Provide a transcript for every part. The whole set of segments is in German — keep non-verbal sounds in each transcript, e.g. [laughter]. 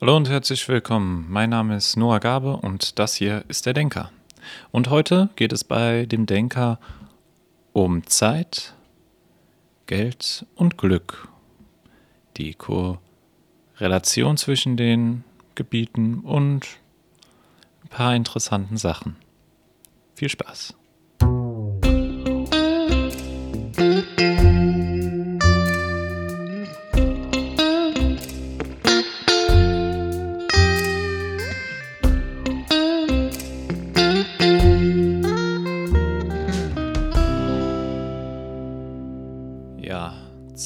Hallo und herzlich willkommen. Mein Name ist Noah Gabe und das hier ist der Denker. Und heute geht es bei dem Denker um Zeit, Geld und Glück. Die Korrelation zwischen den Gebieten und ein paar interessanten Sachen. Viel Spaß.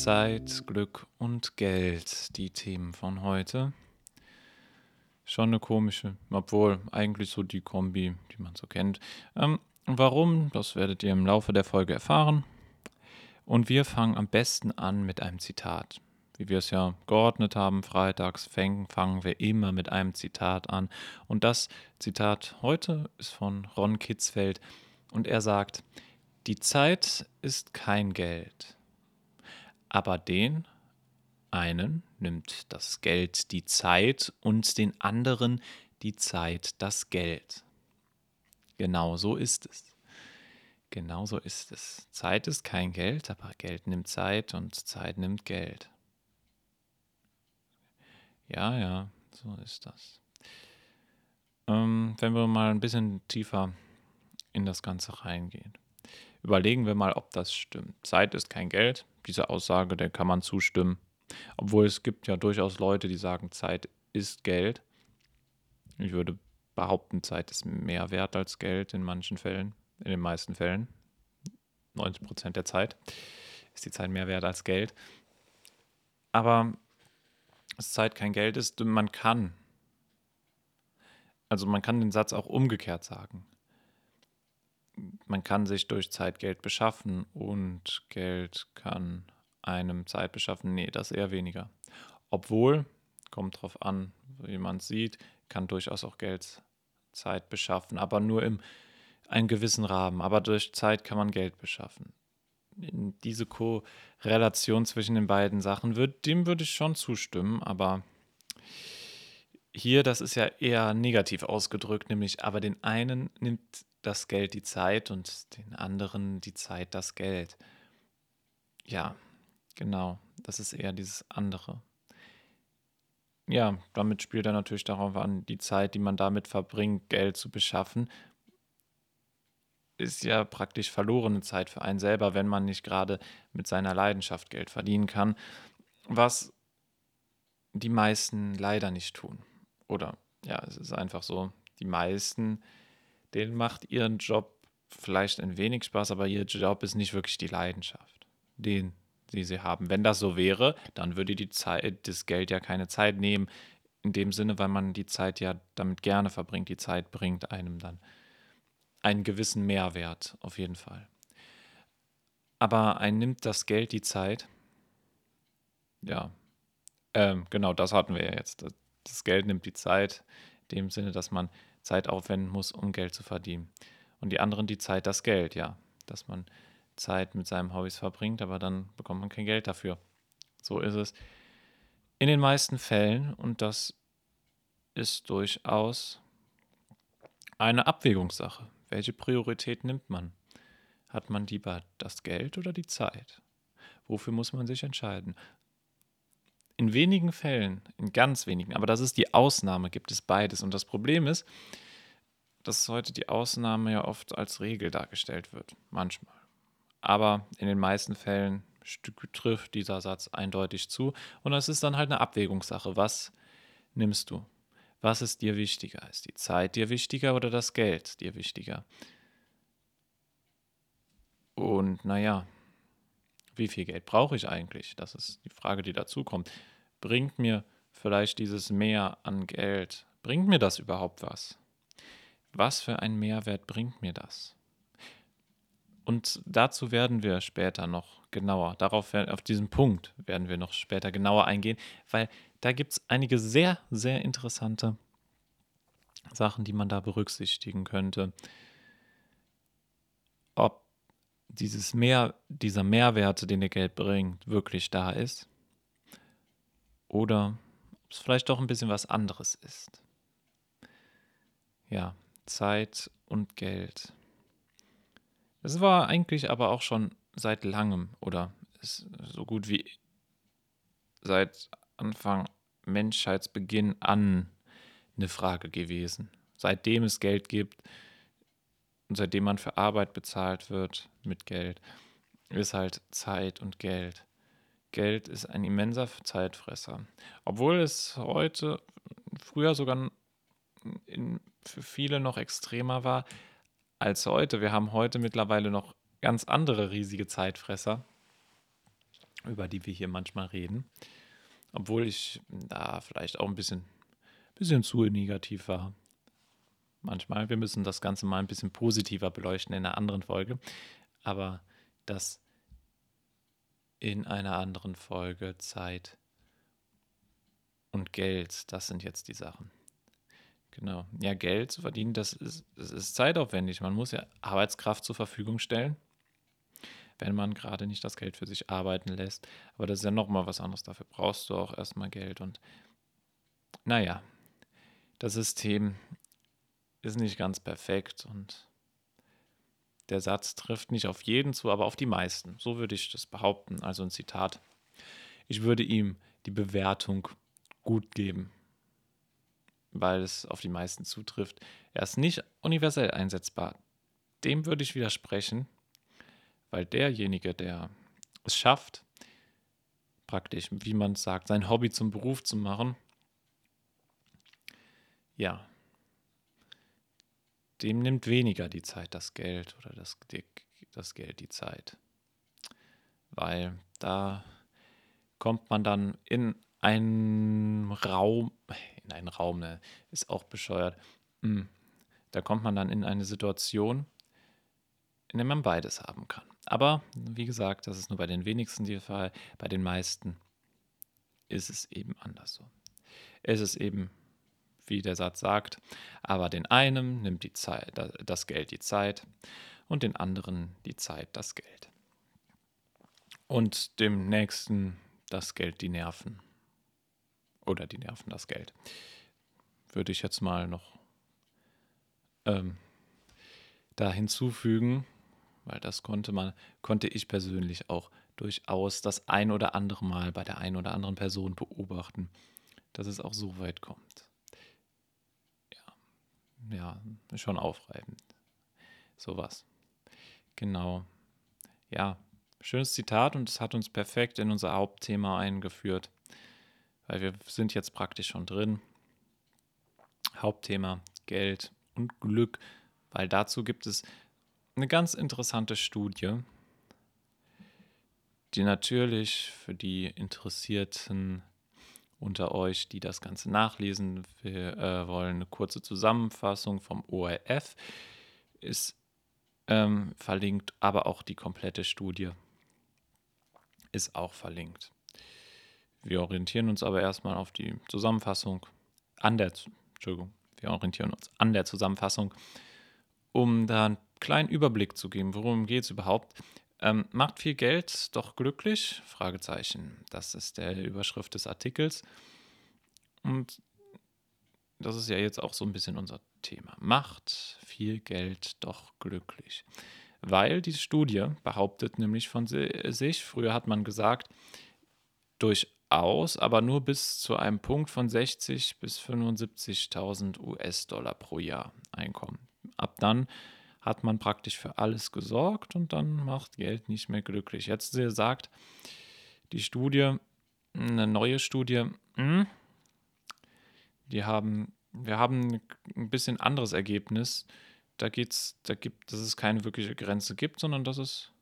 Zeit, Glück und Geld, die Themen von heute. Schon eine komische, obwohl eigentlich so die Kombi, die man so kennt. Ähm, warum, das werdet ihr im Laufe der Folge erfahren. Und wir fangen am besten an mit einem Zitat. Wie wir es ja geordnet haben, freitags fangen, fangen wir immer mit einem Zitat an. Und das Zitat heute ist von Ron Kitzfeld. Und er sagt, die Zeit ist kein Geld aber den einen nimmt das Geld die Zeit und den anderen die Zeit das Geld. Genau so ist es. Genau so ist es. Zeit ist kein Geld, aber Geld nimmt Zeit und Zeit nimmt Geld. Ja, ja, so ist das. Ähm, wenn wir mal ein bisschen tiefer in das Ganze reingehen. Überlegen wir mal, ob das stimmt. Zeit ist kein Geld. Diese Aussage, der kann man zustimmen. Obwohl es gibt ja durchaus Leute, die sagen, Zeit ist Geld. Ich würde behaupten, Zeit ist mehr wert als Geld in manchen Fällen, in den meisten Fällen. 90 Prozent der Zeit ist die Zeit mehr wert als Geld. Aber dass Zeit kein Geld ist, man kann. Also man kann den Satz auch umgekehrt sagen man kann sich durch Zeit Geld beschaffen und Geld kann einem Zeit beschaffen. Nee, das eher weniger. Obwohl, kommt drauf an, wie man es sieht, kann durchaus auch Geld Zeit beschaffen, aber nur im einen gewissen Rahmen. Aber durch Zeit kann man Geld beschaffen. Diese Korrelation zwischen den beiden Sachen, wird, dem würde ich schon zustimmen, aber hier, das ist ja eher negativ ausgedrückt, nämlich aber den einen nimmt das Geld die Zeit und den anderen die Zeit das Geld. Ja, genau, das ist eher dieses andere. Ja, damit spielt er natürlich darauf an, die Zeit, die man damit verbringt, Geld zu beschaffen, ist ja praktisch verlorene Zeit für einen selber, wenn man nicht gerade mit seiner Leidenschaft Geld verdienen kann, was die meisten leider nicht tun. Oder ja, es ist einfach so, die meisten denen macht ihren Job vielleicht ein wenig Spaß, aber ihr Job ist nicht wirklich die Leidenschaft, den die sie haben. Wenn das so wäre, dann würde die Zeit, das Geld ja keine Zeit nehmen, in dem Sinne, weil man die Zeit ja damit gerne verbringt. Die Zeit bringt einem dann einen gewissen Mehrwert, auf jeden Fall. Aber ein nimmt das Geld die Zeit. Ja, ähm, genau, das hatten wir ja jetzt. Das Geld nimmt die Zeit, in dem Sinne, dass man Zeit aufwenden muss, um Geld zu verdienen. Und die anderen die Zeit, das Geld, ja. Dass man Zeit mit seinem Hobbys verbringt, aber dann bekommt man kein Geld dafür. So ist es. In den meisten Fällen, und das ist durchaus eine Abwägungssache. Welche Priorität nimmt man? Hat man lieber das Geld oder die Zeit? Wofür muss man sich entscheiden? In wenigen Fällen, in ganz wenigen, aber das ist die Ausnahme, gibt es beides. Und das Problem ist, dass heute die Ausnahme ja oft als Regel dargestellt wird. Manchmal. Aber in den meisten Fällen trifft dieser Satz eindeutig zu. Und das ist dann halt eine Abwägungssache. Was nimmst du? Was ist dir wichtiger? Ist die Zeit dir wichtiger oder das Geld dir wichtiger? Und naja, wie viel Geld brauche ich eigentlich? Das ist die Frage, die dazu kommt. Bringt mir vielleicht dieses Mehr an Geld, bringt mir das überhaupt was? Was für ein Mehrwert bringt mir das? Und dazu werden wir später noch genauer, darauf, auf diesen Punkt werden wir noch später genauer eingehen, weil da gibt es einige sehr, sehr interessante Sachen, die man da berücksichtigen könnte. Ob dieses Mehr, dieser Mehrwert, den der Geld bringt, wirklich da ist. Oder ob es vielleicht doch ein bisschen was anderes ist. Ja, Zeit und Geld. Es war eigentlich aber auch schon seit langem oder so gut wie seit Anfang Menschheitsbeginn an eine Frage gewesen. Seitdem es Geld gibt und seitdem man für Arbeit bezahlt wird mit Geld, ist halt Zeit und Geld. Geld ist ein immenser Zeitfresser. Obwohl es heute, früher sogar in, für viele noch extremer war als heute. Wir haben heute mittlerweile noch ganz andere riesige Zeitfresser, über die wir hier manchmal reden. Obwohl ich da vielleicht auch ein bisschen, bisschen zu negativ war. Manchmal. Wir müssen das Ganze mal ein bisschen positiver beleuchten in einer anderen Folge. Aber das in einer anderen Folge Zeit und Geld, das sind jetzt die Sachen. Genau. Ja, Geld zu verdienen, das ist, das ist zeitaufwendig. Man muss ja Arbeitskraft zur Verfügung stellen, wenn man gerade nicht das Geld für sich arbeiten lässt. Aber das ist ja nochmal was anderes. Dafür brauchst du auch erstmal Geld. Und naja, das System ist nicht ganz perfekt und der Satz trifft nicht auf jeden zu, aber auf die meisten. So würde ich das behaupten. Also ein Zitat. Ich würde ihm die Bewertung gut geben weil es auf die meisten zutrifft. Er ist nicht universell einsetzbar. Dem würde ich widersprechen, weil derjenige, der es schafft, praktisch, wie man sagt, sein Hobby zum Beruf zu machen, ja, dem nimmt weniger die Zeit das Geld oder das, das Geld die Zeit. Weil da kommt man dann in einen Raum, in einen Raum, ne, ist auch bescheuert. Hm. Da kommt man dann in eine Situation, in der man beides haben kann. Aber wie gesagt, das ist nur bei den wenigsten der Fall. Bei den meisten ist es eben anders so. Es ist eben, wie der Satz sagt, aber den einen nimmt die Zeit, das Geld die Zeit und den anderen die Zeit das Geld. Und dem nächsten das Geld die Nerven. Oder die Nerven das Geld. Würde ich jetzt mal noch ähm, da hinzufügen, weil das konnte man, konnte ich persönlich auch durchaus das ein oder andere Mal bei der einen oder anderen Person beobachten, dass es auch so weit kommt. Ja, schon aufreibend. Sowas. Genau. Ja, schönes Zitat und es hat uns perfekt in unser Hauptthema eingeführt weil wir sind jetzt praktisch schon drin. Hauptthema Geld und Glück, weil dazu gibt es eine ganz interessante Studie, die natürlich für die Interessierten unter euch, die das Ganze nachlesen wir, äh, wollen, eine kurze Zusammenfassung vom ORF ist ähm, verlinkt, aber auch die komplette Studie ist auch verlinkt. Wir orientieren uns aber erstmal auf die Zusammenfassung an der, Entschuldigung, wir orientieren uns an der Zusammenfassung, um da einen kleinen Überblick zu geben, worum geht es überhaupt. Ähm, macht viel Geld doch glücklich? Fragezeichen. Das ist der Überschrift des Artikels. Und das ist ja jetzt auch so ein bisschen unser Thema. Macht viel Geld doch glücklich? Weil die Studie behauptet nämlich von sich, früher hat man gesagt, durch aus, aber nur bis zu einem Punkt von 60 bis 75.000 US-Dollar pro Jahr Einkommen. Ab dann hat man praktisch für alles gesorgt und dann macht Geld nicht mehr glücklich. Jetzt sagt die Studie, eine neue Studie, hm, die haben, wir haben ein bisschen anderes Ergebnis. Da geht's, da gibt, dass es keine wirkliche Grenze gibt, sondern dass es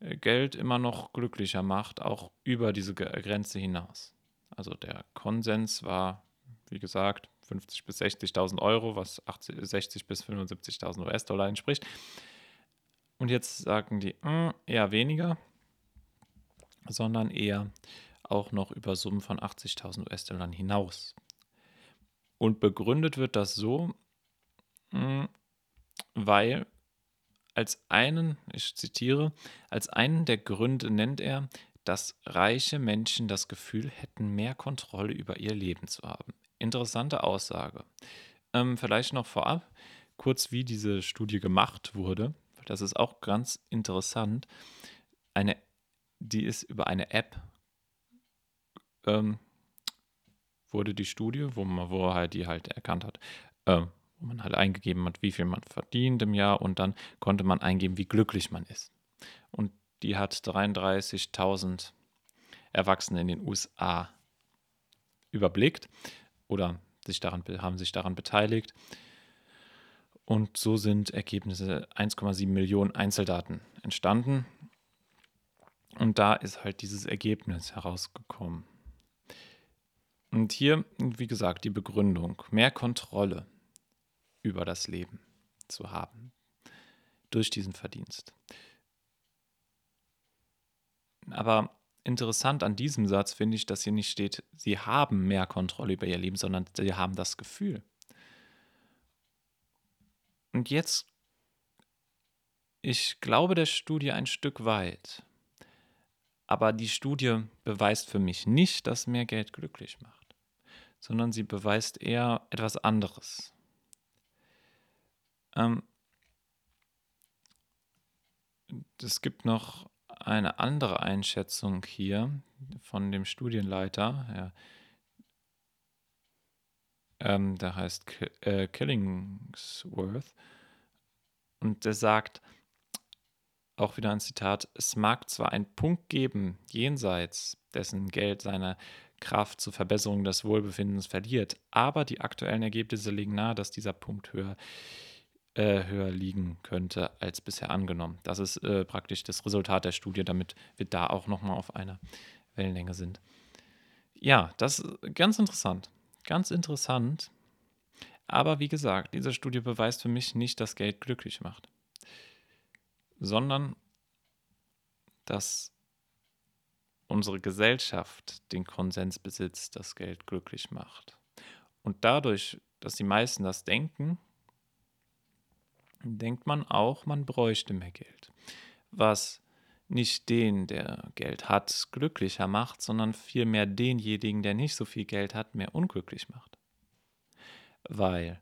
Geld immer noch glücklicher macht, auch über diese Grenze hinaus. Also der Konsens war, wie gesagt, 50 bis 60.000 Euro, was 80, 60 bis 75.000 US-Dollar entspricht. Und jetzt sagen die mh, hm, eher weniger, sondern eher auch noch über Summen von 80.000 US-Dollar hinaus. Und begründet wird das so, mh, hm, weil als einen, ich zitiere, als einen der Gründe nennt er, dass reiche Menschen das Gefühl hätten, mehr Kontrolle über ihr Leben zu haben. Interessante Aussage. Ähm, vielleicht noch vorab kurz, wie diese Studie gemacht wurde. Das ist auch ganz interessant. Eine, die ist über eine App ähm, wurde die Studie, wo man, wo halt die halt erkannt hat, äh, wo man halt eingegeben hat, wie viel man verdient im Jahr und dann konnte man eingeben, wie glücklich man ist. Und die hat 33.000 Erwachsene in den USA überblickt oder sich daran, haben sich daran beteiligt. Und so sind Ergebnisse 1,7 Millionen Einzeldaten entstanden. Und da ist halt dieses Ergebnis herausgekommen. Und hier, wie gesagt, die Begründung, mehr Kontrolle über das Leben zu haben durch diesen Verdienst. Aber interessant an diesem Satz finde ich, dass hier nicht steht, sie haben mehr Kontrolle über ihr Leben, sondern sie haben das Gefühl. Und jetzt, ich glaube der Studie ein Stück weit, aber die Studie beweist für mich nicht, dass mehr Geld glücklich macht, sondern sie beweist eher etwas anderes. Ähm, es gibt noch eine andere Einschätzung hier von dem Studienleiter. Ja, ähm, der heißt K äh, Killingsworth. Und der sagt, auch wieder ein Zitat, es mag zwar einen Punkt geben, jenseits dessen Geld seine Kraft zur Verbesserung des Wohlbefindens verliert, aber die aktuellen Ergebnisse legen nahe, dass dieser Punkt höher äh, höher liegen könnte als bisher angenommen. Das ist äh, praktisch das Resultat der Studie, damit wir da auch nochmal auf einer Wellenlänge sind. Ja, das ist ganz interessant. Ganz interessant. Aber wie gesagt, diese Studie beweist für mich nicht, dass Geld glücklich macht, sondern dass unsere Gesellschaft den Konsens besitzt, dass Geld glücklich macht. Und dadurch, dass die meisten das denken, denkt man auch, man bräuchte mehr Geld. Was nicht den, der Geld hat, glücklicher macht, sondern vielmehr denjenigen, der nicht so viel Geld hat, mehr unglücklich macht. Weil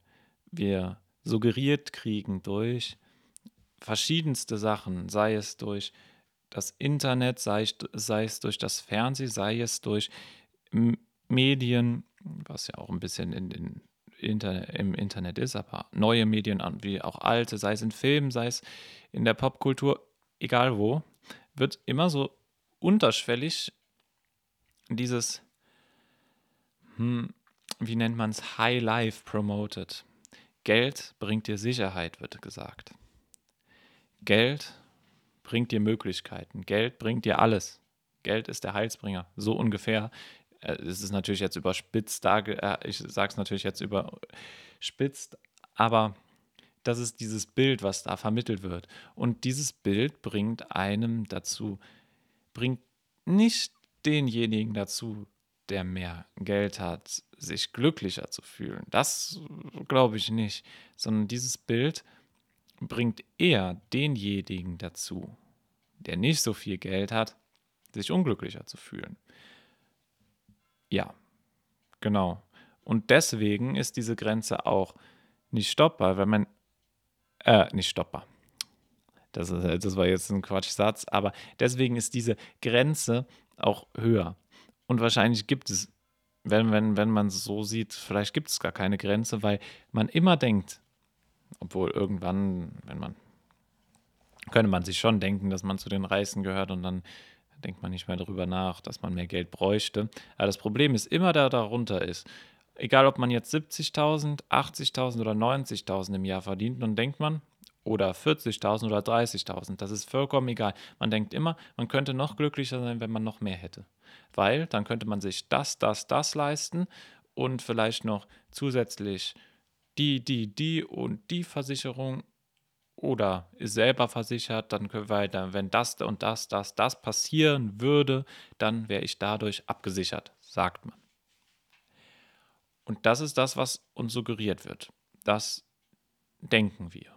wir suggeriert kriegen durch verschiedenste Sachen, sei es durch das Internet, sei, sei es durch das Fernsehen, sei es durch Medien, was ja auch ein bisschen in den Internet, im Internet ist, aber neue Medien wie auch alte, sei es in Filmen, sei es in der Popkultur, egal wo, wird immer so unterschwellig dieses, hm, wie nennt man es, High Life promoted. Geld bringt dir Sicherheit, wird gesagt. Geld bringt dir Möglichkeiten. Geld bringt dir alles. Geld ist der Heilsbringer. So ungefähr äh, es ist natürlich jetzt überspitzt, äh, ich sage es natürlich jetzt überspitzt, aber das ist dieses Bild, was da vermittelt wird. Und dieses Bild bringt einem dazu, bringt nicht denjenigen dazu, der mehr Geld hat, sich glücklicher zu fühlen. Das glaube ich nicht, sondern dieses Bild bringt eher denjenigen dazu, der nicht so viel Geld hat, sich unglücklicher zu fühlen. Ja, genau. Und deswegen ist diese Grenze auch nicht stoppbar, wenn man, äh, nicht stoppbar. Das, ist, das war jetzt ein Quatschsatz, aber deswegen ist diese Grenze auch höher. Und wahrscheinlich gibt es, wenn, wenn, wenn man es so sieht, vielleicht gibt es gar keine Grenze, weil man immer denkt, obwohl irgendwann, wenn man, könnte man sich schon denken, dass man zu den Reichen gehört und dann denkt man nicht mehr darüber nach, dass man mehr Geld bräuchte. Aber das Problem ist immer da darunter ist. Egal, ob man jetzt 70.000, 80.000 oder 90.000 im Jahr verdient, dann denkt man, oder 40.000 oder 30.000, das ist vollkommen egal. Man denkt immer, man könnte noch glücklicher sein, wenn man noch mehr hätte. Weil dann könnte man sich das, das, das leisten und vielleicht noch zusätzlich die, die, die und die Versicherung oder ist selber versichert, dann können wir, dann, wenn das und das, das, das passieren würde, dann wäre ich dadurch abgesichert, sagt man. Und das ist das, was uns suggeriert wird. Das denken wir.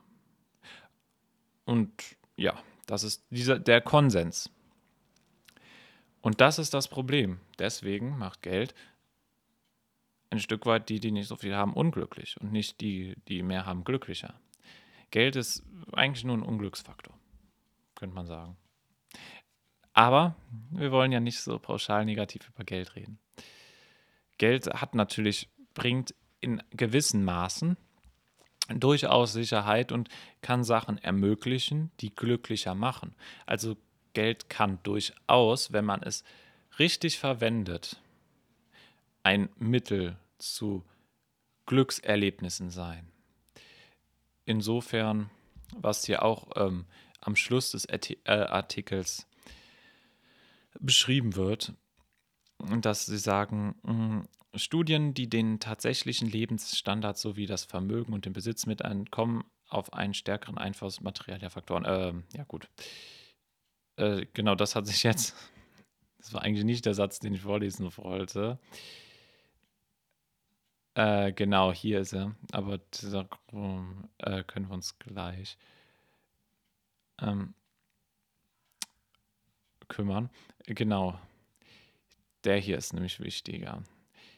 Und ja, das ist dieser, der Konsens. Und das ist das Problem. Deswegen macht Geld ein Stück weit die, die nicht so viel haben, unglücklich und nicht die, die mehr haben, glücklicher. Geld ist eigentlich nur ein Unglücksfaktor, könnte man sagen. Aber wir wollen ja nicht so pauschal negativ über Geld reden. Geld hat natürlich, bringt in gewissen Maßen durchaus Sicherheit und kann Sachen ermöglichen, die glücklicher machen. Also Geld kann durchaus, wenn man es richtig verwendet, ein Mittel zu Glückserlebnissen sein. Insofern, was hier auch ähm, am Schluss des äh, Artikels beschrieben wird, dass sie sagen, mm, Studien, die den tatsächlichen Lebensstandard sowie das Vermögen und den Besitz mit einkommen, auf einen stärkeren Einfluss materieller Faktoren. Äh, ja, gut. Äh, genau, das hat sich jetzt. [laughs] Das war eigentlich nicht der Satz, den ich vorlesen wollte. Äh, genau, hier ist er. Aber darum äh, können wir uns gleich ähm, kümmern. Genau. Der hier ist nämlich wichtiger.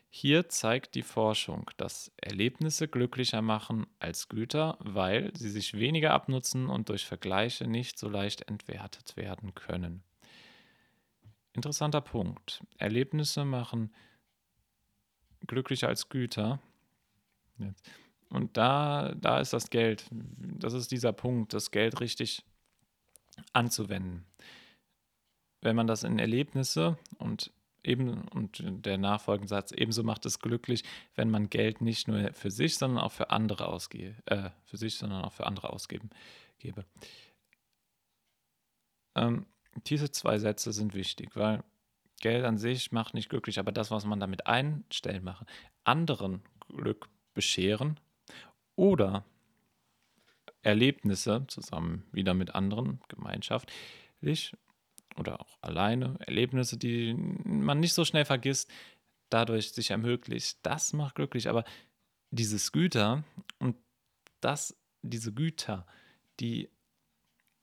Hier zeigt die Forschung, dass Erlebnisse glücklicher machen als Güter, weil sie sich weniger abnutzen und durch Vergleiche nicht so leicht entwertet werden können. Interessanter Punkt. Erlebnisse machen glücklicher als Güter. Und da, da ist das Geld, das ist dieser Punkt, das Geld richtig anzuwenden. Wenn man das in Erlebnisse und eben und der nachfolgende Satz ebenso macht es glücklich, wenn man Geld nicht nur für sich, sondern auch für andere ausgehe, äh, für sich, sondern auch für andere ausgeben gebe. Ähm, diese zwei Sätze sind wichtig, weil Geld an sich macht nicht glücklich, aber das, was man damit einstellen mache, anderen Glück bescheren oder Erlebnisse zusammen wieder mit anderen gemeinschaftlich oder auch alleine, Erlebnisse, die man nicht so schnell vergisst, dadurch sich ermöglicht. Das macht glücklich, aber dieses Güter und das, diese Güter, die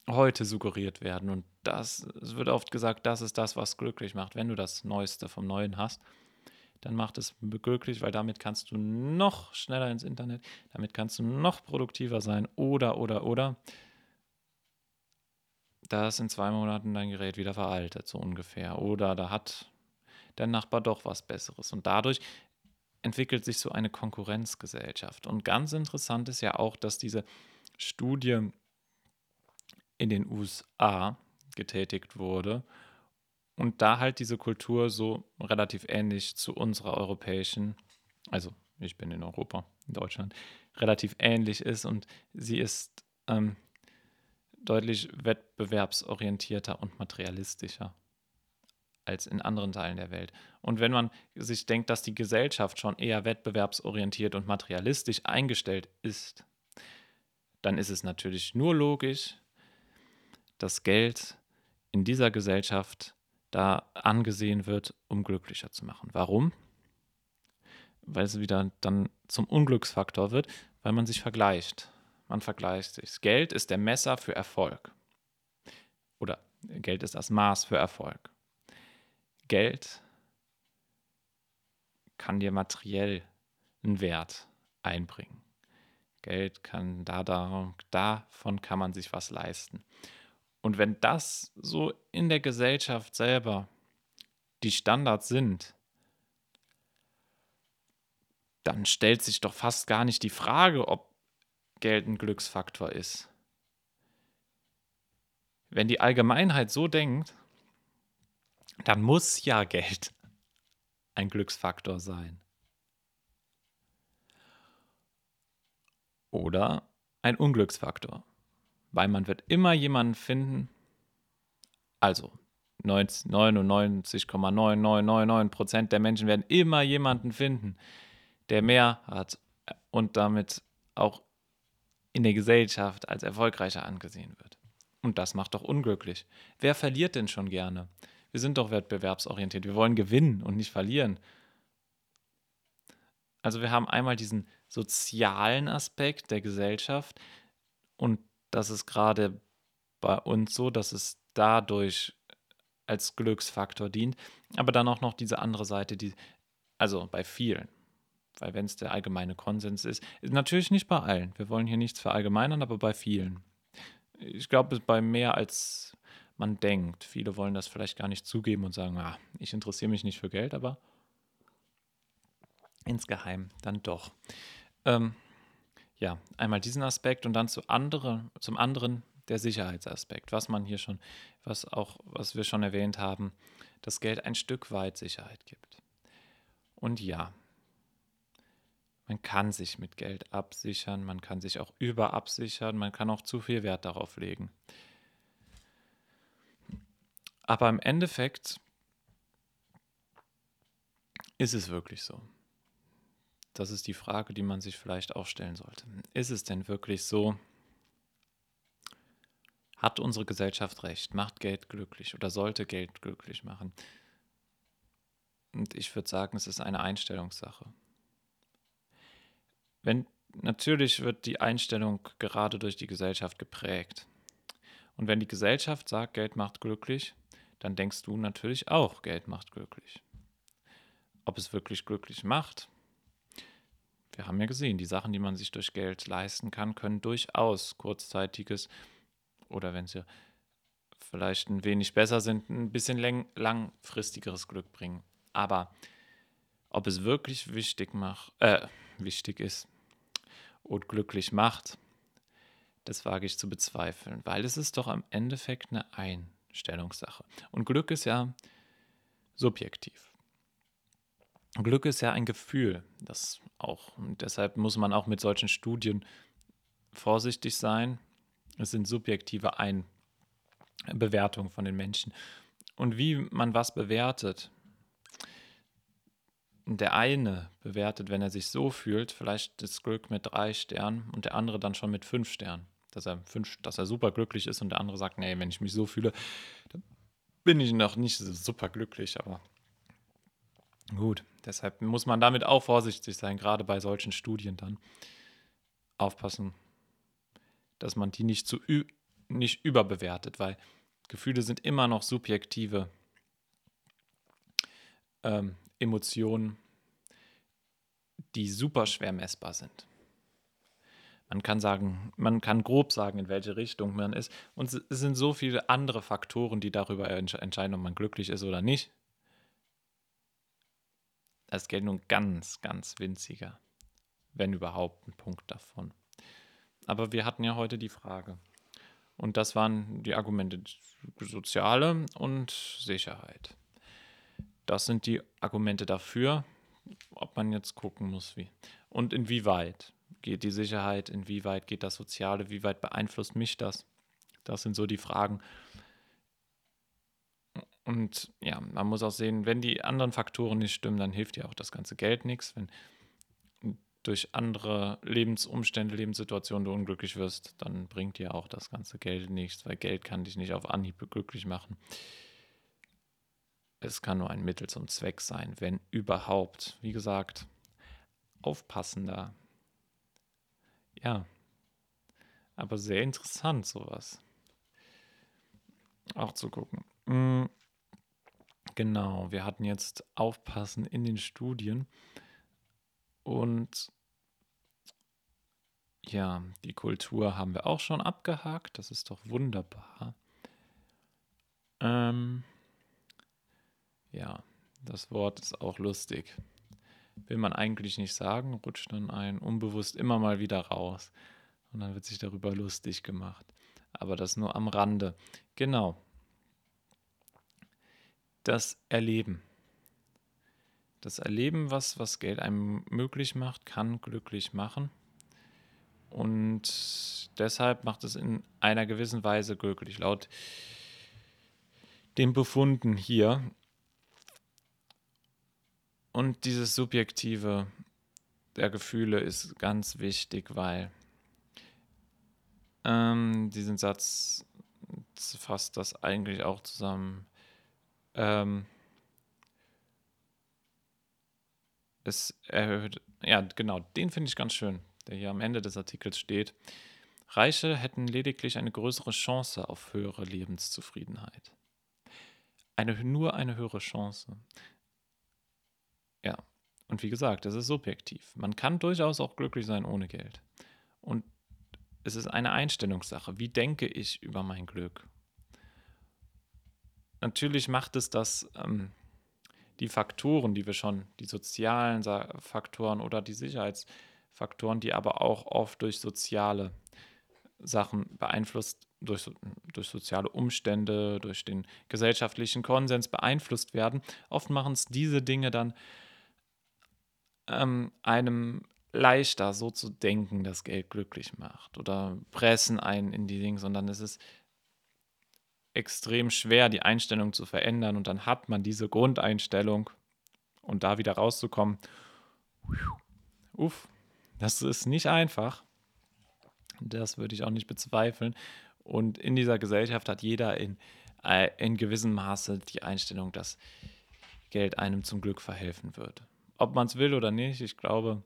heute suggeriert werden und das, es wird oft gesagt, das ist das, was glücklich macht. Wenn du das Neueste vom Neuen hast, dann macht es glücklich, weil damit kannst du noch schneller ins Internet, damit kannst du noch produktiver sein oder, oder, oder da ist in zwei Monaten dein Gerät wieder veraltet, so ungefähr. Oder da hat der Nachbar doch was Besseres. Und dadurch entwickelt sich so eine Konkurrenzgesellschaft. Und ganz interessant ist ja auch, dass diese Studie in den USA getätigt wurde und da halt diese Kultur so relativ ähnlich zu unserer europäischen, also ich bin in Europa, in Deutschland, relativ ähnlich ist und sie ist ähm, deutlich wettbewerbsorientierter und materialistischer als in anderen Teilen der Welt. Und wenn man sich denkt, dass die Gesellschaft schon eher wettbewerbsorientiert und materialistisch eingestellt ist, dann ist es natürlich nur logisch, dass Geld in dieser Gesellschaft da angesehen wird, um glücklicher zu machen. Warum? Weil es wieder dann zum Unglücksfaktor wird, weil man sich vergleicht. Man vergleicht sich. Geld ist der Messer für Erfolg. Oder Geld ist das Maß für Erfolg. Geld kann dir materiell einen Wert einbringen. Geld kann da, da, davon kann man sich was leisten. Und wenn das so in der Gesellschaft selber die Standards sind, dann stellt sich doch fast gar nicht die Frage, ob Geld ein Glücksfaktor ist. Wenn die Allgemeinheit so denkt, dann muss ja Geld ein Glücksfaktor sein. Oder ein Unglücksfaktor, weil man wird immer jemanden finden, also 99,9999% der Menschen werden immer jemanden finden, der mehr hat und damit auch in der Gesellschaft als erfolgreicher angesehen wird. Und das macht doch unglücklich. Wer verliert denn schon gerne? Wir sind doch wettbewerbsorientiert. Wir wollen gewinnen und nicht verlieren. Also wir haben einmal diesen sozialen Aspekt der Gesellschaft und das ist gerade bei uns so, dass es dadurch als Glücksfaktor dient, aber dann auch noch diese andere Seite, die, also bei vielen, weil wenn es der allgemeine Konsens ist, natürlich nicht bei allen, wir wollen hier nichts verallgemeinern, aber bei vielen. Ich glaube, bei mehr als man denkt. Viele wollen das vielleicht gar nicht zugeben und sagen, ah, ich interessiere mich nicht für Geld, aber insgeheim dann doch. Ähm, ja, einmal diesen Aspekt und dann zu andere, zum anderen der Sicherheitsaspekt, was man hier schon, was auch, was wir schon erwähnt haben, dass Geld ein Stück weit Sicherheit gibt. Und ja, man kann sich mit Geld absichern, man kann sich auch überabsichern, man kann auch zu viel Wert darauf legen. Aber im Endeffekt ist es wirklich so. Das ist die Frage, die man sich vielleicht auch stellen sollte. Ist es denn wirklich so? Hat unsere Gesellschaft recht? Macht Geld glücklich oder sollte Geld glücklich machen? Und ich würde sagen, es ist eine Einstellungssache. Wenn natürlich wird die Einstellung gerade durch die Gesellschaft geprägt. Und wenn die Gesellschaft sagt, Geld macht glücklich, dann denkst du natürlich auch, Geld macht glücklich. Ob es wirklich glücklich macht, wir haben ja gesehen, die Sachen, die man sich durch Geld leisten kann, können durchaus kurzzeitiges oder wenn sie vielleicht ein wenig besser sind, ein bisschen langfristigeres Glück bringen. Aber ob es wirklich wichtig, macht, äh, wichtig ist und glücklich macht, das wage ich zu bezweifeln, weil es ist doch am Endeffekt eine Einstellungssache. Und Glück ist ja subjektiv. Glück ist ja ein Gefühl, das auch. Und deshalb muss man auch mit solchen Studien vorsichtig sein. Es sind subjektive Einbewertungen von den Menschen. Und wie man was bewertet, der eine bewertet, wenn er sich so fühlt, vielleicht das Glück mit drei Sternen und der andere dann schon mit fünf Sternen. Dass er, fünf, dass er super glücklich ist und der andere sagt, nee, wenn ich mich so fühle, dann bin ich noch nicht super glücklich, aber Gut, deshalb muss man damit auch vorsichtig sein, gerade bei solchen Studien dann. Aufpassen, dass man die nicht, zu nicht überbewertet, weil Gefühle sind immer noch subjektive ähm, Emotionen, die super schwer messbar sind. Man kann sagen, man kann grob sagen, in welche Richtung man ist. Und es sind so viele andere Faktoren, die darüber entscheiden, ob man glücklich ist oder nicht. Es gilt nur ganz, ganz winziger, wenn überhaupt ein Punkt davon. Aber wir hatten ja heute die Frage. Und das waren die Argumente Soziale und Sicherheit. Das sind die Argumente dafür, ob man jetzt gucken muss, wie. Und inwieweit geht die Sicherheit, inwieweit geht das Soziale, wie weit beeinflusst mich das? Das sind so die Fragen, und ja, man muss auch sehen, wenn die anderen Faktoren nicht stimmen, dann hilft dir auch das ganze Geld nichts. Wenn durch andere Lebensumstände, Lebenssituationen du unglücklich wirst, dann bringt dir auch das ganze Geld nichts, weil Geld kann dich nicht auf Anhieb glücklich machen. Es kann nur ein Mittel zum Zweck sein, wenn überhaupt. Wie gesagt, aufpassender. Ja, aber sehr interessant sowas. Auch zu gucken. Mhm. Genau, wir hatten jetzt Aufpassen in den Studien und ja, die Kultur haben wir auch schon abgehakt, das ist doch wunderbar. Ähm, ja, das Wort ist auch lustig. Will man eigentlich nicht sagen, rutscht dann ein unbewusst immer mal wieder raus und dann wird sich darüber lustig gemacht. Aber das nur am Rande. Genau, das Erleben. Das Erleben, was, was Geld einem möglich macht, kann glücklich machen. Und deshalb macht es in einer gewissen Weise glücklich. Laut den Befunden hier. Und dieses Subjektive der Gefühle ist ganz wichtig, weil ähm, diesen Satz fasst das eigentlich auch zusammen. Ähm, es erhöht, ja, genau, den finde ich ganz schön, der hier am Ende des Artikels steht. Reiche hätten lediglich eine größere Chance auf höhere Lebenszufriedenheit. eine, nur eine höhere Chance. Ja, und wie gesagt, das ist subjektiv. Man kann durchaus auch glücklich sein ohne Geld. Und es ist eine Einstellungssache. Wie denke ich über mein Glück? Natürlich macht es das, ähm, die Faktoren, die wir schon, die sozialen Faktoren oder die Sicherheitsfaktoren, die aber auch oft durch soziale Sachen beeinflusst, durch, durch soziale Umstände, durch den gesellschaftlichen Konsens beeinflusst werden. Oft machen es diese Dinge dann ähm, einem leichter, so zu denken, dass Geld glücklich macht oder pressen einen in die Dinge, sondern es ist extrem schwer, die Einstellung zu verändern und dann hat man diese Grundeinstellung und da wieder rauszukommen. Uff, das ist nicht einfach. Das würde ich auch nicht bezweifeln. Und in dieser Gesellschaft hat jeder in, äh, in gewissem Maße die Einstellung, dass Geld einem zum Glück verhelfen wird. Ob man es will oder nicht, ich glaube,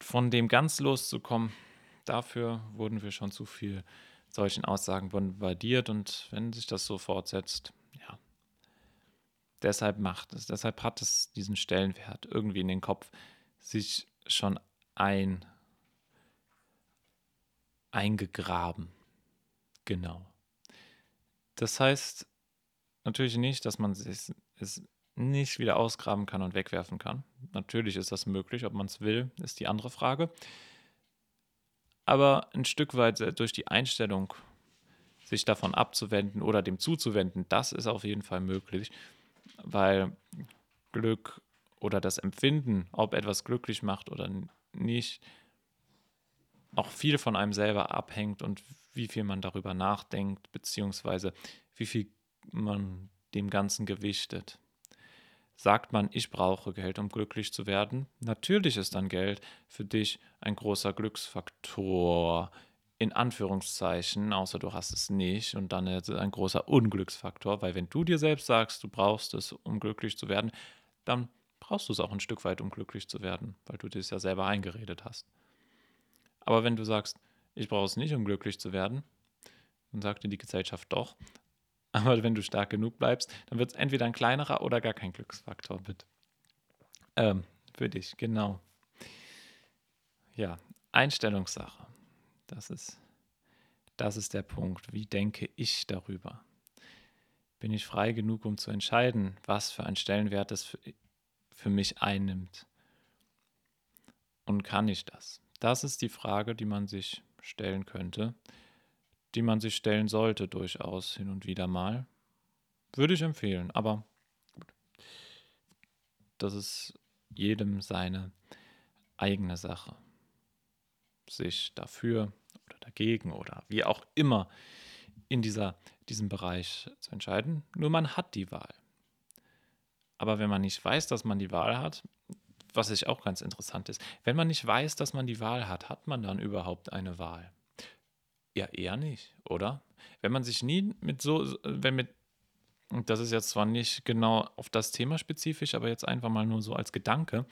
von dem ganz loszukommen, dafür wurden wir schon zu viel solchen Aussagen bombardiert und wenn sich das so fortsetzt, ja, deshalb macht es, deshalb hat es diesen Stellenwert irgendwie in den Kopf sich schon ein, eingegraben. Genau. Das heißt natürlich nicht, dass man es nicht wieder ausgraben kann und wegwerfen kann. Natürlich ist das möglich, ob man es will, ist die andere Frage. Aber ein Stück weit durch die Einstellung, sich davon abzuwenden oder dem zuzuwenden, das ist auf jeden Fall möglich, weil Glück oder das Empfinden, ob etwas glücklich macht oder nicht, auch viel von einem selber abhängt und wie viel man darüber nachdenkt, beziehungsweise wie viel man dem Ganzen gewichtet. Sagt man, ich brauche Geld, um glücklich zu werden? Natürlich ist dann Geld für dich ein großer Glücksfaktor, in Anführungszeichen, außer du hast es nicht und dann ist es ein großer Unglücksfaktor, weil wenn du dir selbst sagst, du brauchst es, um glücklich zu werden, dann brauchst du es auch ein Stück weit, um glücklich zu werden, weil du dir es ja selber eingeredet hast. Aber wenn du sagst, ich brauche es nicht, um glücklich zu werden, dann sagt dir die Gesellschaft doch. Aber wenn du stark genug bleibst, dann wird es entweder ein kleinerer oder gar kein Glücksfaktor mit. Ähm, für dich, genau. Ja, Einstellungssache. Das ist, das ist der Punkt. Wie denke ich darüber? Bin ich frei genug, um zu entscheiden, was für einen Stellenwert es für, für mich einnimmt? Und kann ich das? Das ist die Frage, die man sich stellen könnte, die man sich stellen sollte durchaus hin und wieder mal. Würde ich empfehlen, aber gut. Das ist jedem seine eigene Sache. Sich dafür oder dagegen oder wie auch immer in dieser, diesem Bereich zu entscheiden. Nur man hat die Wahl. Aber wenn man nicht weiß, dass man die Wahl hat, was ich auch ganz interessant ist, wenn man nicht weiß, dass man die Wahl hat, hat man dann überhaupt eine Wahl? Ja, eher nicht, oder? Wenn man sich nie mit so, wenn mit, das ist jetzt zwar nicht genau auf das Thema spezifisch, aber jetzt einfach mal nur so als Gedanke,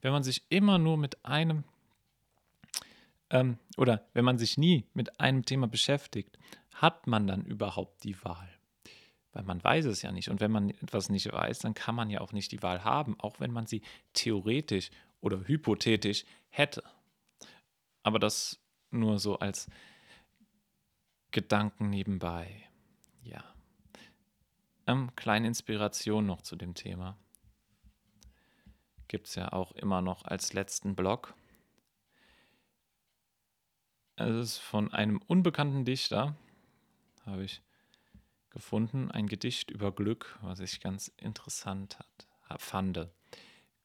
wenn man sich immer nur mit einem, ähm, oder wenn man sich nie mit einem Thema beschäftigt, hat man dann überhaupt die Wahl? Weil man weiß es ja nicht. Und wenn man etwas nicht weiß, dann kann man ja auch nicht die Wahl haben, auch wenn man sie theoretisch oder hypothetisch hätte. Aber das nur so als Gedanken nebenbei. Ja. Ähm, kleine Inspiration noch zu dem Thema. Gibt es ja auch immer noch als letzten Blog. Es ist von einem unbekannten Dichter, habe ich gefunden, ein Gedicht über Glück, was ich ganz interessant hat, fand.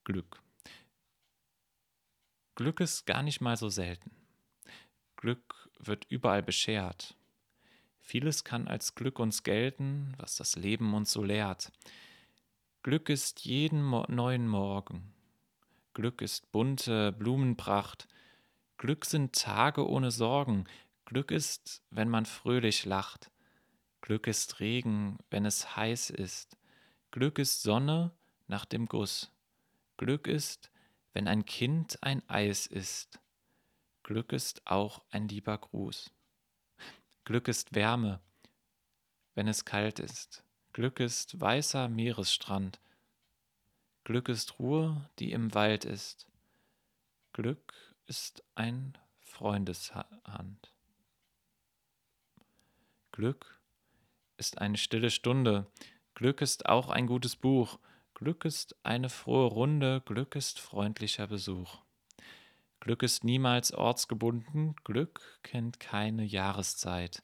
Glück. Glück ist gar nicht mal so selten. Glück wird überall beschert. Vieles kann als Glück uns gelten, was das Leben uns so lehrt. Glück ist jeden Mo neuen Morgen. Glück ist bunte Blumenpracht. Glück sind Tage ohne Sorgen. Glück ist, wenn man fröhlich lacht. Glück ist Regen, wenn es heiß ist. Glück ist Sonne nach dem Guss. Glück ist, wenn ein Kind ein Eis isst. Glück ist auch ein lieber Gruß. Glück ist Wärme, wenn es kalt ist. Glück ist weißer Meeresstrand. Glück ist Ruhe, die im Wald ist. Glück ist ein Freundeshand. Glück ist eine stille Stunde. Glück ist auch ein gutes Buch. Glück ist eine frohe Runde. Glück ist freundlicher Besuch. Glück ist niemals ortsgebunden. Glück kennt keine Jahreszeit.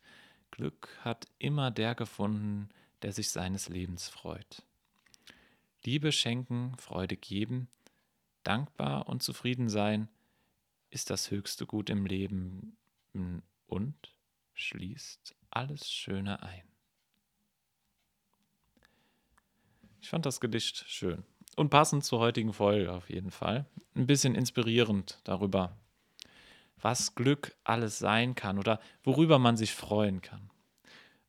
Glück hat immer der gefunden, der sich seines Lebens freut. Liebe schenken, Freude geben, dankbar und zufrieden sein, ist das höchste Gut im Leben und schließt alles Schöne ein. Ich fand das Gedicht schön und passend zur heutigen Folge auf jeden Fall. Ein bisschen inspirierend darüber, was Glück alles sein kann oder worüber man sich freuen kann.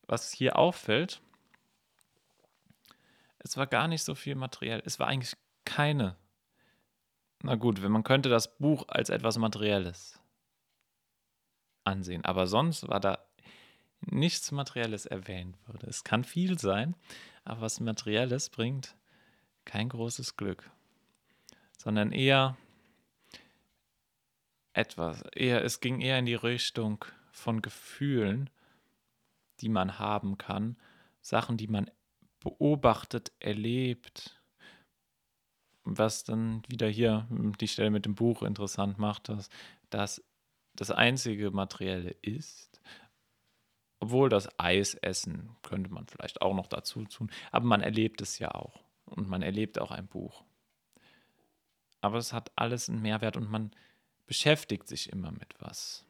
Was hier auffällt, es war gar nicht so viel materiell. Es war eigentlich keine. Na gut, man könnte das Buch als etwas Materielles ansehen, aber sonst war da nichts Materielles erwähnt wurde. Es kann viel sein, aber was Materielles bringt kein großes Glück, sondern eher etwas, eher, es ging eher in die Richtung von Gefühlen, die man haben kann, Sachen, die man beobachtet, erlebt, was dann wieder hier die Stelle mit dem Buch interessant macht, dass das das einzige Materielle ist, obwohl das Eisessen könnte man vielleicht auch noch dazu tun, aber man erlebt es ja auch und man erlebt auch ein Buch. Aber es hat alles einen Mehrwert und man beschäftigt sich immer mit was.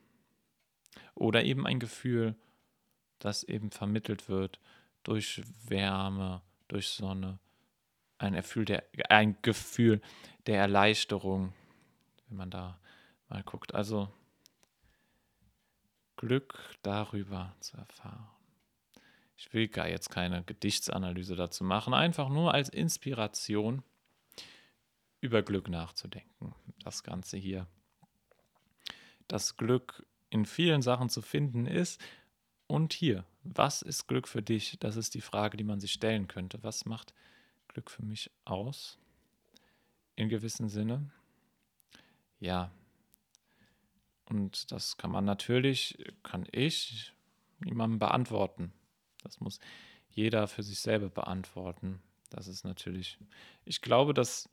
Oder eben ein Gefühl, das eben vermittelt wird durch Wärme, durch Sonne, ein Gefühl der, ein Gefühl der Erleichterung, wenn man da mal guckt. Also Glück darüber zu erfahren. Ich will gar jetzt keine Gedichtsanalyse dazu machen, einfach nur als Inspiration über Glück nachzudenken. Das Ganze hier. Das Glück in vielen Sachen zu finden ist. Und hier, was ist Glück für dich? Das ist die Frage, die man sich stellen könnte. Was macht Glück für mich aus? In gewissem Sinne. Ja. Und das kann man natürlich, kann ich niemandem beantworten. Das muss jeder für sich selber beantworten. Das ist natürlich, ich glaube, dass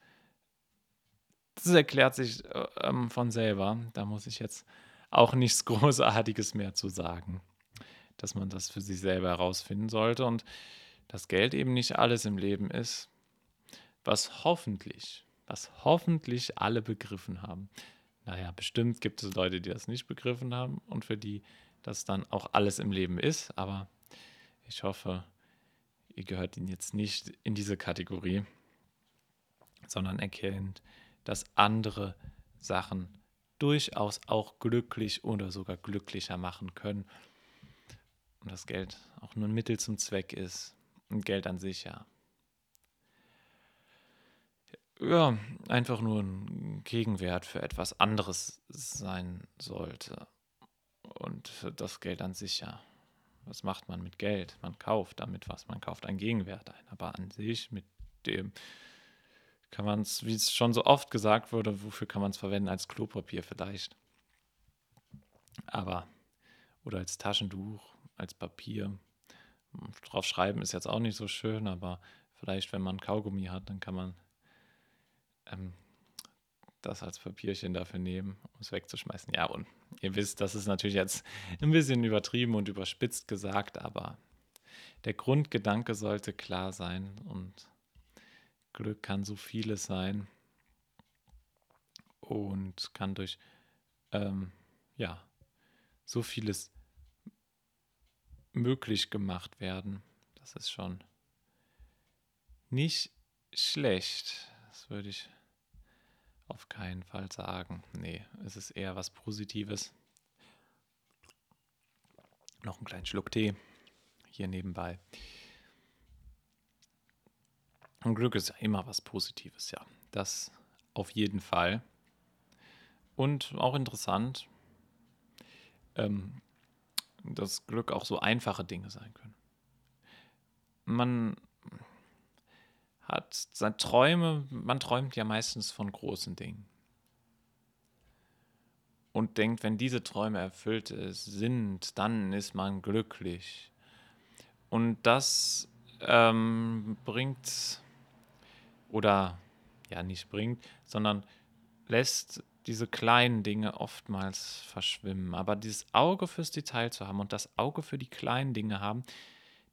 das erklärt sich äh, ähm, von selber. Da muss ich jetzt auch nichts [laughs] Großartiges mehr zu sagen, dass man das für sich selber herausfinden sollte und dass Geld eben nicht alles im Leben ist, was hoffentlich, was hoffentlich alle begriffen haben. Naja, bestimmt gibt es Leute, die das nicht begriffen haben und für die das dann auch alles im Leben ist, aber ich hoffe, ihr gehört jetzt nicht in diese Kategorie, sondern erkennt, dass andere Sachen durchaus auch glücklich oder sogar glücklicher machen können. Und das Geld auch nur ein Mittel zum Zweck ist. Und Geld an sich ja. Ja, einfach nur ein Gegenwert für etwas anderes sein sollte. Und das Geld an sich ja was macht man mit Geld? Man kauft damit was, man kauft einen Gegenwert ein. Aber an sich, mit dem kann man es, wie es schon so oft gesagt wurde, wofür kann man es verwenden? Als Klopapier vielleicht. Aber, oder als Taschentuch, als Papier. Drauf schreiben ist jetzt auch nicht so schön, aber vielleicht, wenn man Kaugummi hat, dann kann man ähm, das als Papierchen dafür nehmen, um es wegzuschmeißen. Ja, und ihr wisst, das ist natürlich jetzt ein bisschen übertrieben und überspitzt gesagt, aber der Grundgedanke sollte klar sein und Glück kann so vieles sein und kann durch ähm, ja so vieles möglich gemacht werden. Das ist schon nicht schlecht. Das würde ich auf keinen Fall sagen. Nee, es ist eher was Positives. Noch einen kleinen Schluck Tee hier nebenbei. Und Glück ist ja immer was Positives, ja. Das auf jeden Fall. Und auch interessant, ähm, dass Glück auch so einfache Dinge sein können. man hat seine Träume, man träumt ja meistens von großen Dingen. Und denkt, wenn diese Träume erfüllt sind, dann ist man glücklich. Und das ähm, bringt, oder ja, nicht bringt, sondern lässt diese kleinen Dinge oftmals verschwimmen. Aber dieses Auge fürs Detail zu haben und das Auge für die kleinen Dinge haben,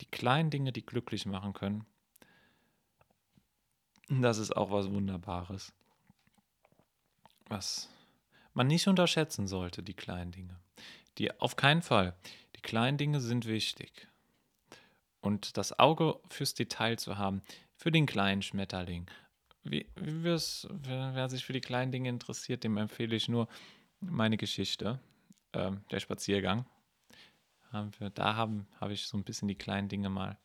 die kleinen Dinge, die glücklich machen können, das ist auch was Wunderbares. Was man nicht unterschätzen sollte, die kleinen Dinge. Die auf keinen Fall. Die kleinen Dinge sind wichtig. Und das Auge fürs Detail zu haben, für den kleinen Schmetterling. Wie, wie wer, sich für die kleinen Dinge interessiert, dem empfehle ich nur meine Geschichte, äh, der Spaziergang. Haben wir, da habe ich so ein bisschen die kleinen Dinge mal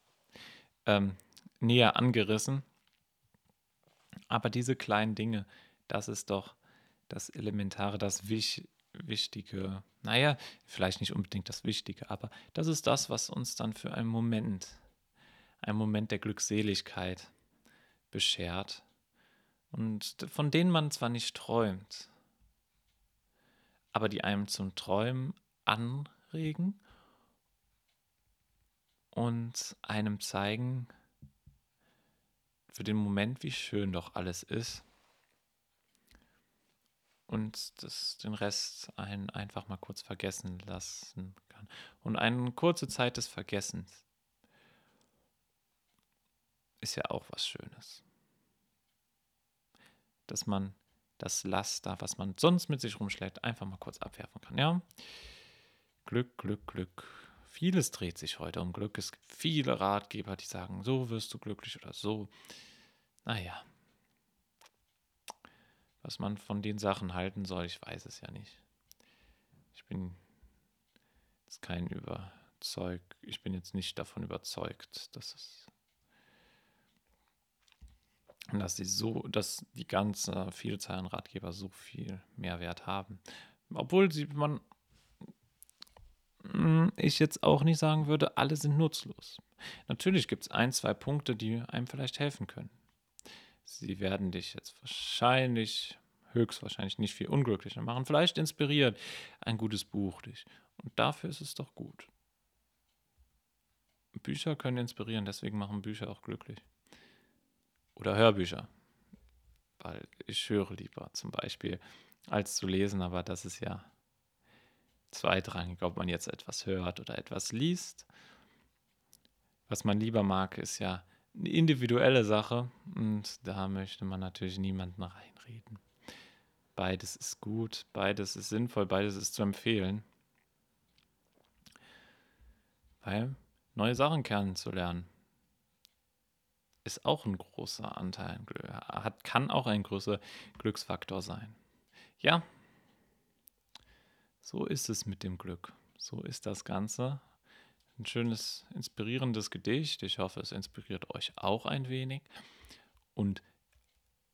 ähm, näher angerissen. Aber diese kleinen Dinge, das ist doch das Elementare, das Wich Wichtige. Naja, vielleicht nicht unbedingt das Wichtige, aber das ist das, was uns dann für einen Moment, einen Moment der Glückseligkeit beschert und von denen man zwar nicht träumt, aber die einem zum Träumen anregen und einem zeigen, für den Moment, wie schön doch alles ist. Und das, den Rest einen einfach mal kurz vergessen lassen kann. Und eine kurze Zeit des Vergessens ist ja auch was Schönes. Dass man das Laster, was man sonst mit sich rumschlägt, einfach mal kurz abwerfen kann. Ja? Glück, Glück, Glück. Vieles dreht sich heute um Glück. Es gibt viele Ratgeber, die sagen, so wirst du glücklich oder so. Naja. Was man von den Sachen halten soll, ich weiß es ja nicht. Ich bin jetzt kein überzeugt, ich bin jetzt nicht davon überzeugt, dass es dass die so, dass die ganze Vielzahl an Ratgeber so viel Mehrwert haben. Obwohl sie man ich jetzt auch nicht sagen würde, alle sind nutzlos. Natürlich gibt es ein, zwei Punkte, die einem vielleicht helfen können. Sie werden dich jetzt wahrscheinlich, höchstwahrscheinlich nicht viel unglücklicher machen. Vielleicht inspiriert ein gutes Buch dich. Und dafür ist es doch gut. Bücher können inspirieren, deswegen machen Bücher auch glücklich. Oder Hörbücher. Weil ich höre lieber zum Beispiel, als zu lesen, aber das ist ja zweitrangig, ob man jetzt etwas hört oder etwas liest. Was man lieber mag, ist ja eine individuelle Sache und da möchte man natürlich niemanden reinreden. Beides ist gut, beides ist sinnvoll, beides ist zu empfehlen. Weil neue Sachen kennenzulernen ist auch ein großer Anteil, hat, kann auch ein großer Glücksfaktor sein. Ja, so ist es mit dem Glück. So ist das Ganze. Ein schönes, inspirierendes Gedicht. Ich hoffe, es inspiriert euch auch ein wenig und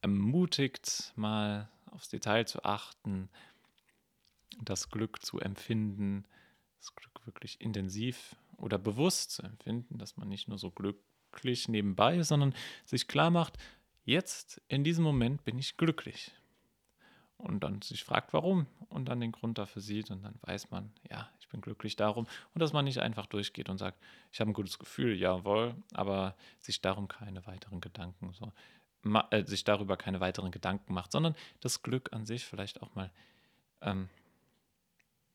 ermutigt mal aufs Detail zu achten, das Glück zu empfinden, das Glück wirklich intensiv oder bewusst zu empfinden, dass man nicht nur so glücklich nebenbei ist, sondern sich klar macht, jetzt in diesem Moment bin ich glücklich und dann sich fragt, warum und dann den Grund dafür sieht und dann weiß man, ja, ich bin glücklich darum und dass man nicht einfach durchgeht und sagt, ich habe ein gutes Gefühl, jawohl, aber sich darum keine weiteren Gedanken so äh, sich darüber keine weiteren Gedanken macht, sondern das Glück an sich vielleicht auch mal ähm,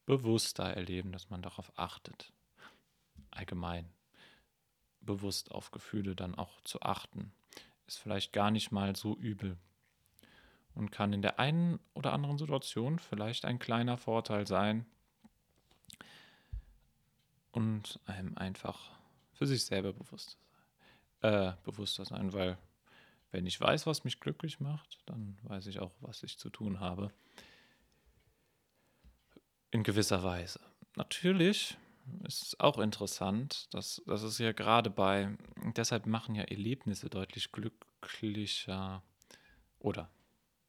bewusster erleben, dass man darauf achtet, allgemein. Bewusst auf Gefühle dann auch zu achten, ist vielleicht gar nicht mal so übel und kann in der einen oder anderen Situation vielleicht ein kleiner Vorteil sein und einem einfach für sich selber bewusst, äh, bewusster sein, weil wenn ich weiß, was mich glücklich macht, dann weiß ich auch, was ich zu tun habe. In gewisser Weise. Natürlich ist es auch interessant, dass, dass es ja gerade bei, deshalb machen ja Erlebnisse deutlich glücklicher oder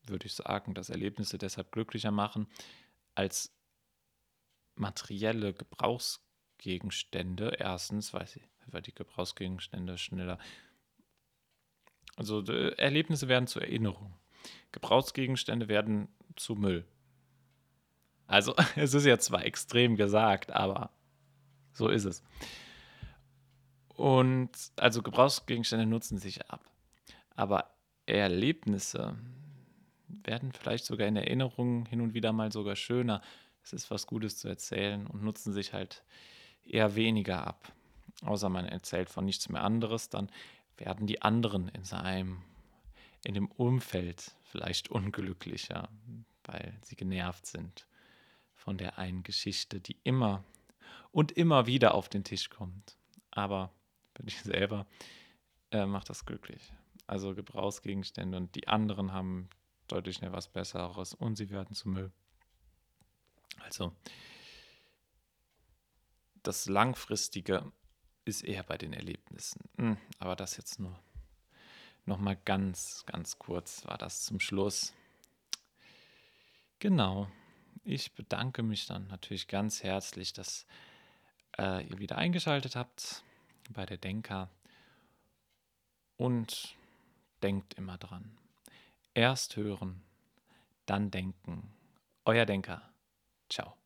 würde ich sagen, dass Erlebnisse deshalb glücklicher machen als materielle Gebrauchsgegenstände. Erstens, weil sie über die Gebrauchsgegenstände schneller. Also Erlebnisse werden zu Erinnerungen. Gebrauchsgegenstände werden zu Müll. Also [laughs] es ist ja zwar extrem gesagt, aber so ist es. Und also Gebrauchsgegenstände nutzen sich ab. Aber Erlebnisse werden vielleicht sogar in Erinnerungen hin und wieder mal sogar schöner. Es ist was Gutes zu erzählen und nutzen sich halt eher weniger ab. Außer man erzählt von nichts mehr anderes, dann werden die anderen in seinem, in dem Umfeld vielleicht unglücklicher, weil sie genervt sind von der einen Geschichte, die immer und immer wieder auf den Tisch kommt. Aber für dich selber äh, macht das glücklich. Also Gebrauchsgegenstände und die anderen haben deutlich schnell was Besseres und sie werden zu Müll. Also das Langfristige ist eher bei den Erlebnissen. Hm, aber das jetzt nur noch mal ganz, ganz kurz war das zum Schluss. Genau. Ich bedanke mich dann natürlich ganz herzlich, dass äh, ihr wieder eingeschaltet habt bei der Denker. Und denkt immer dran. Erst hören, dann denken. Euer Denker. Ciao.